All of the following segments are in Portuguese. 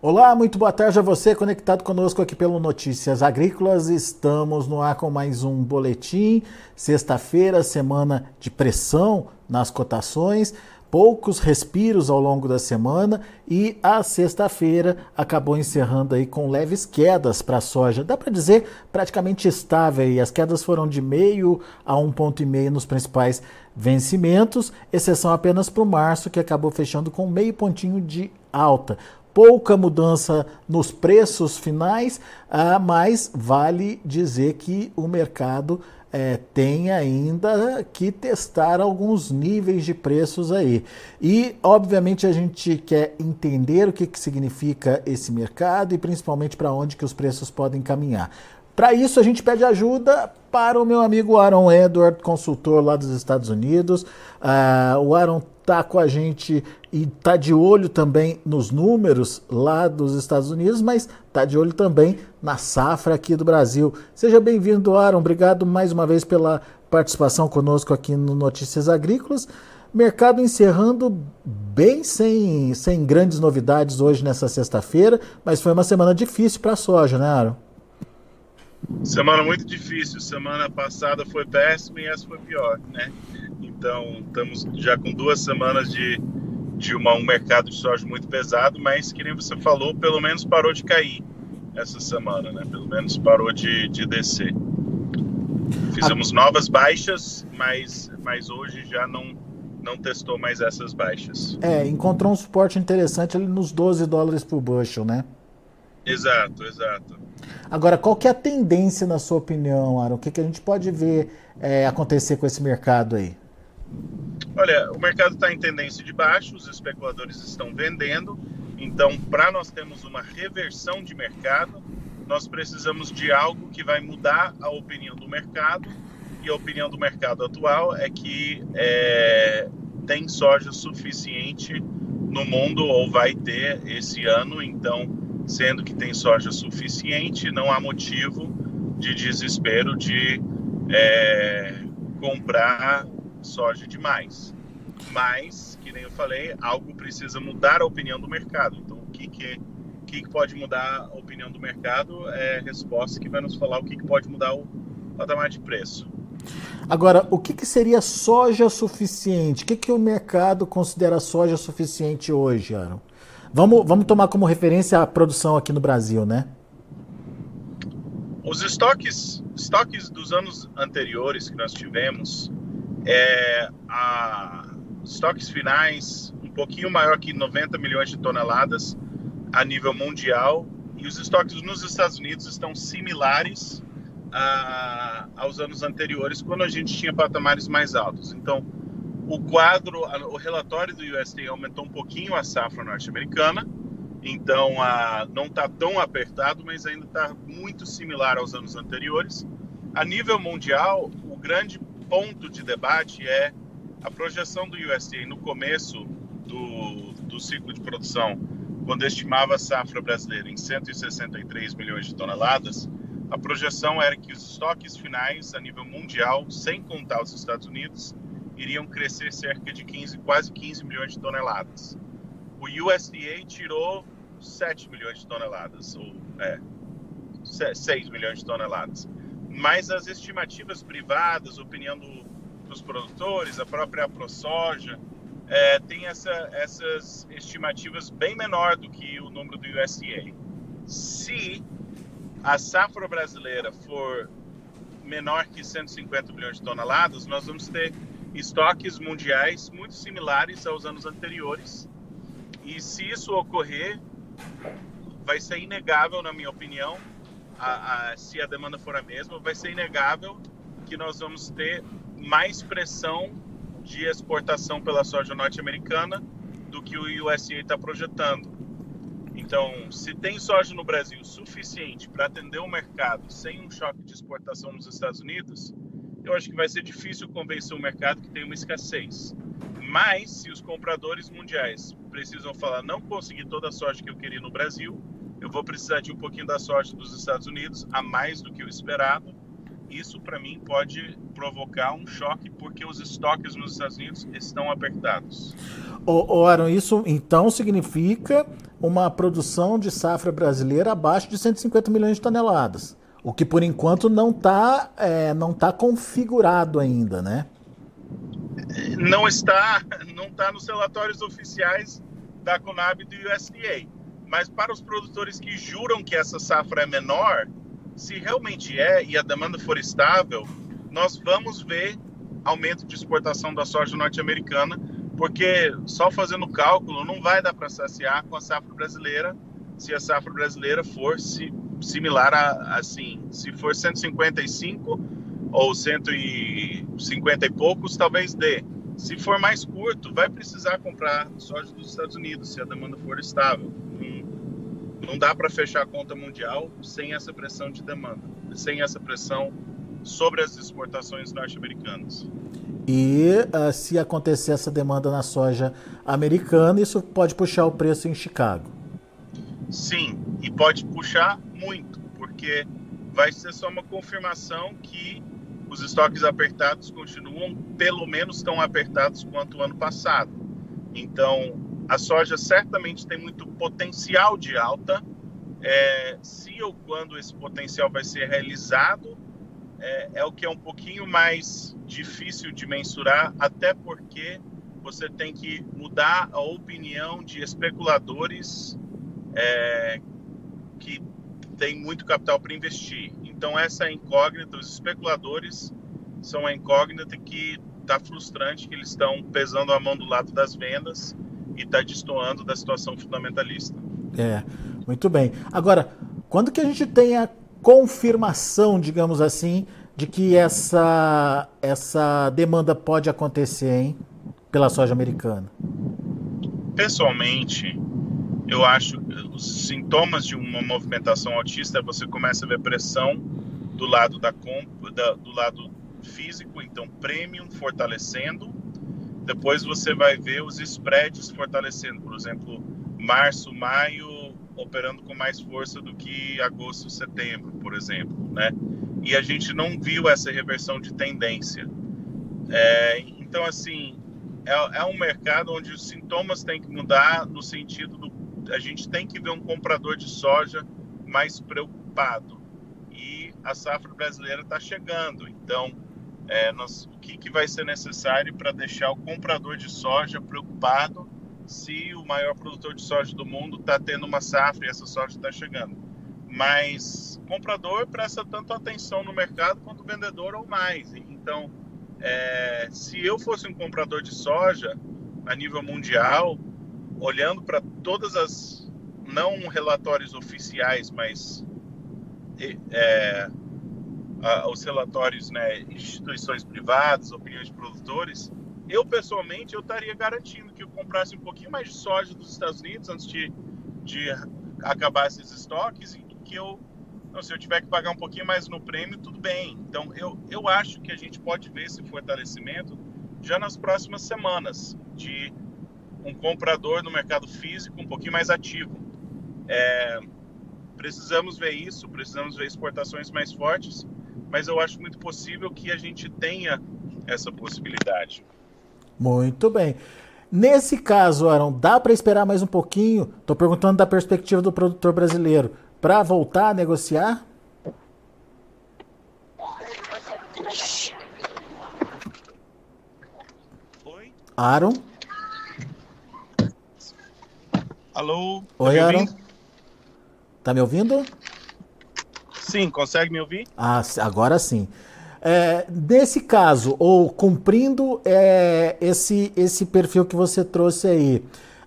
Olá, muito boa tarde a você conectado conosco aqui pelo Notícias Agrícolas. Estamos no ar com mais um boletim. Sexta-feira, semana de pressão nas cotações, poucos respiros ao longo da semana e a sexta-feira acabou encerrando aí com leves quedas para a soja. Dá para dizer praticamente estável e as quedas foram de meio a um ponto e meio nos principais vencimentos, exceção apenas para o março que acabou fechando com meio pontinho de alta pouca mudança nos preços finais, ah, mas vale dizer que o mercado é, tem ainda que testar alguns níveis de preços aí. E, obviamente, a gente quer entender o que, que significa esse mercado e principalmente para onde que os preços podem caminhar. Para isso, a gente pede ajuda para o meu amigo Aaron Edward, consultor lá dos Estados Unidos. Uh, o Aaron está com a gente e está de olho também nos números lá dos Estados Unidos, mas está de olho também na safra aqui do Brasil. Seja bem-vindo, Aaron. Obrigado mais uma vez pela participação conosco aqui no Notícias Agrícolas. Mercado encerrando bem sem, sem grandes novidades hoje nessa sexta-feira, mas foi uma semana difícil para a soja, né, Aaron? Semana muito difícil. Semana passada foi péssima e essa foi pior, né? Então, estamos já com duas semanas de, de uma, um mercado de soja muito pesado, mas que nem você falou, pelo menos parou de cair essa semana, né? Pelo menos parou de, de descer. Fizemos novas baixas, mas, mas hoje já não, não testou mais essas baixas. É, encontrou um suporte interessante ali nos 12 dólares por bushel, né? Exato, exato. Agora, qual que é a tendência, na sua opinião, Aaron? O que, que a gente pode ver é, acontecer com esse mercado aí? Olha, o mercado está em tendência de baixo, os especuladores estão vendendo, então, para nós termos uma reversão de mercado, nós precisamos de algo que vai mudar a opinião do mercado, e a opinião do mercado atual é que é, tem soja suficiente no mundo, ou vai ter esse ano, então sendo que tem soja suficiente, não há motivo de desespero de é, comprar soja demais. Mas, que nem eu falei, algo precisa mudar a opinião do mercado. Então, o que, que, que, que pode mudar a opinião do mercado é a resposta que vai nos falar o que, que pode mudar o patamar de preço. Agora, o que, que seria soja suficiente? O que, que o mercado considera soja suficiente hoje, Aaron? Vamos, vamos tomar como referência a produção aqui no Brasil, né? Os estoques, estoques dos anos anteriores que nós tivemos, é, a, estoques finais um pouquinho maior que 90 milhões de toneladas a nível mundial e os estoques nos Estados Unidos estão similares a, aos anos anteriores, quando a gente tinha patamares mais altos. Então, o quadro, o relatório do USDA aumentou um pouquinho a safra norte-americana, então a, não está tão apertado, mas ainda está muito similar aos anos anteriores. A nível mundial, o grande ponto de debate é a projeção do USDA no começo do, do ciclo de produção, quando estimava a safra brasileira em 163 milhões de toneladas, a projeção era que os estoques finais a nível mundial, sem contar os Estados Unidos, iriam crescer cerca de 15, quase 15 milhões de toneladas. O USDA tirou 7 milhões de toneladas, ou é, 6 milhões de toneladas. Mas as estimativas privadas, opinião do, dos produtores, a própria ProSoja, é, tem essa, essas estimativas bem menor do que o número do USDA. Se a safra brasileira for menor que 150 milhões de toneladas, nós vamos ter estoques mundiais muito similares aos anos anteriores. E se isso ocorrer, vai ser inegável, na minha opinião, a, a, se a demanda for a mesma, vai ser inegável que nós vamos ter mais pressão de exportação pela soja norte-americana do que o USA está projetando. Então, se tem soja no Brasil suficiente para atender o mercado sem um choque de exportação nos Estados Unidos, eu acho que vai ser difícil convencer o mercado que tem uma escassez. Mas, se os compradores mundiais precisam falar, não consegui toda a soja que eu queria no Brasil, eu vou precisar de um pouquinho da soja dos Estados Unidos, a mais do que o esperado, isso para mim pode provocar um choque porque os estoques nos Estados Unidos estão apertados. O, Aaron, isso então significa uma produção de safra brasileira abaixo de 150 milhões de toneladas, o que por enquanto não está é, não tá configurado ainda, né? Não está, não está nos relatórios oficiais da Conab e do USDA. Mas para os produtores que juram que essa safra é menor, se realmente é e a demanda for estável, nós vamos ver aumento de exportação da soja norte-americana, porque só fazendo o cálculo não vai dar para saciar com a safra brasileira, se a safra brasileira for se, similar a assim, se for 155 ou 150 e poucos, talvez dê. Se for mais curto, vai precisar comprar soja dos Estados Unidos, se a demanda for estável. Não dá para fechar a conta mundial sem essa pressão de demanda, sem essa pressão sobre as exportações norte-americanas. E uh, se acontecer essa demanda na soja americana, isso pode puxar o preço em Chicago? Sim, e pode puxar muito, porque vai ser só uma confirmação que os estoques apertados continuam pelo menos tão apertados quanto o ano passado. Então, a soja certamente tem muito potencial de alta. É, se ou quando esse potencial vai ser realizado, é, é, o que é um pouquinho mais difícil de mensurar, até porque você tem que mudar a opinião de especuladores é, que têm muito capital para investir. Então, essa é a incógnita, os especuladores são a incógnita que está frustrante, que eles estão pesando a mão do lado das vendas e está destoando da situação fundamentalista. É, muito bem. Agora, quando que a gente tem a confirmação, digamos assim, de que essa, essa demanda pode acontecer, hein, pela soja americana? Pessoalmente, eu acho que os sintomas de uma movimentação autista você começa a ver pressão do lado da compra, do lado físico, então premium fortalecendo depois você vai ver os spreads fortalecendo, por exemplo, março, maio operando com mais força do que agosto, setembro, por exemplo, né? E a gente não viu essa reversão de tendência. É, então, assim, é, é, um mercado onde os sintomas têm que mudar no sentido do a gente tem que ver um comprador de soja mais preocupado. E a safra brasileira está chegando, então é, nós, que, que vai ser necessário para deixar o comprador de soja preocupado se o maior produtor de soja do mundo está tendo uma safra e essa soja está chegando. Mas comprador presta tanto atenção no mercado quanto vendedor ou mais. Então, é, se eu fosse um comprador de soja a nível mundial, olhando para todas as não relatórios oficiais, mas é, os relatórios, né, instituições privadas, opiniões de produtores, eu pessoalmente eu estaria garantindo que eu comprasse um pouquinho mais de soja dos Estados Unidos antes de, de acabar esses estoques e que eu, não, se eu tiver que pagar um pouquinho mais no prêmio, tudo bem. Então eu, eu acho que a gente pode ver esse fortalecimento já nas próximas semanas de um comprador no mercado físico um pouquinho mais ativo. É, precisamos ver isso, precisamos ver exportações mais fortes mas eu acho muito possível que a gente tenha essa possibilidade. Muito bem. Nesse caso, Aaron, dá para esperar mais um pouquinho? Estou perguntando da perspectiva do produtor brasileiro, para voltar a negociar? Oi? Aaron? Alô? Tá Oi, Aaron. Tá me ouvindo? Sim, consegue me ouvir? Ah, agora sim. É, nesse caso, ou cumprindo é, esse, esse perfil que você trouxe aí,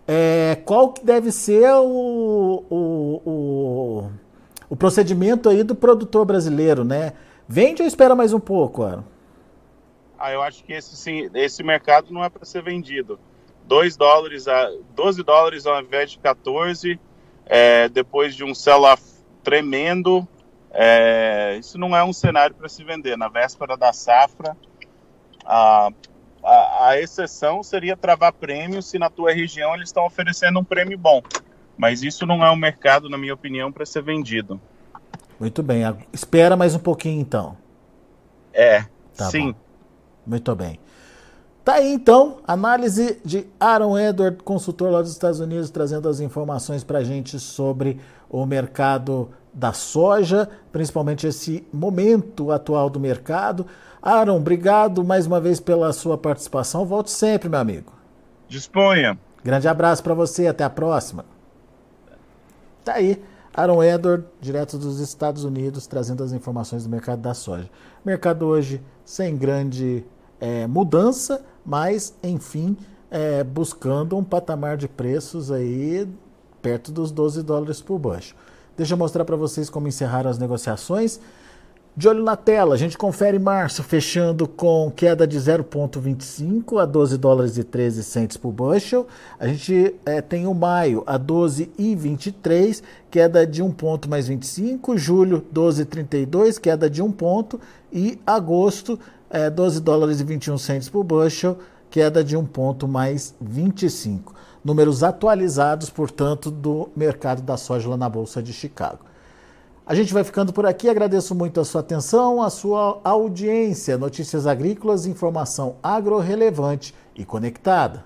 é, qual que deve ser o, o, o, o, procedimento aí do produtor brasileiro, né? Vende ou espera mais um pouco, Aaron? Ah, eu acho que esse, sim, esse mercado não é para ser vendido. 2 dólares a 12 dólares ao invés de 14, é, depois de um sell-off tremendo, é, isso não é um cenário para se vender. Na véspera da safra, a, a, a, exceção seria travar prêmio se na tua região eles estão oferecendo um prêmio bom. Mas isso não é um mercado, na minha opinião, para ser vendido. Muito bem. Espera mais um pouquinho então. É, Tá sim. bom. Muito bem. Tá aí então, análise de Aaron Edward, consultor lá dos Estados Unidos, trazendo as informações para a gente sobre o mercado da soja, principalmente esse momento atual do mercado. Aaron, obrigado mais uma vez pela sua participação. Volte sempre, meu amigo. Disponha. Grande abraço para você, até a próxima. Tá aí, Aaron Edward, direto dos Estados Unidos, trazendo as informações do mercado da soja. Mercado hoje sem grande é, mudança, mas enfim, é, buscando um patamar de preços aí perto dos 12 dólares por bushel. Deixa eu mostrar para vocês como encerraram as negociações. De olho na tela, a gente confere março fechando com queda de 0,25 a 12 dólares e 13 centes por bushel. A gente é, tem o maio a 12,23, queda de 1 ponto mais 25. Julho 12,32, queda de 1 ponto. E agosto é, 12 dólares e 21 centes por bushel, queda de 1 ponto mais 25. Números atualizados, portanto, do mercado da soja lá na Bolsa de Chicago. A gente vai ficando por aqui. Agradeço muito a sua atenção, a sua audiência. Notícias agrícolas, informação agro-relevante e conectada.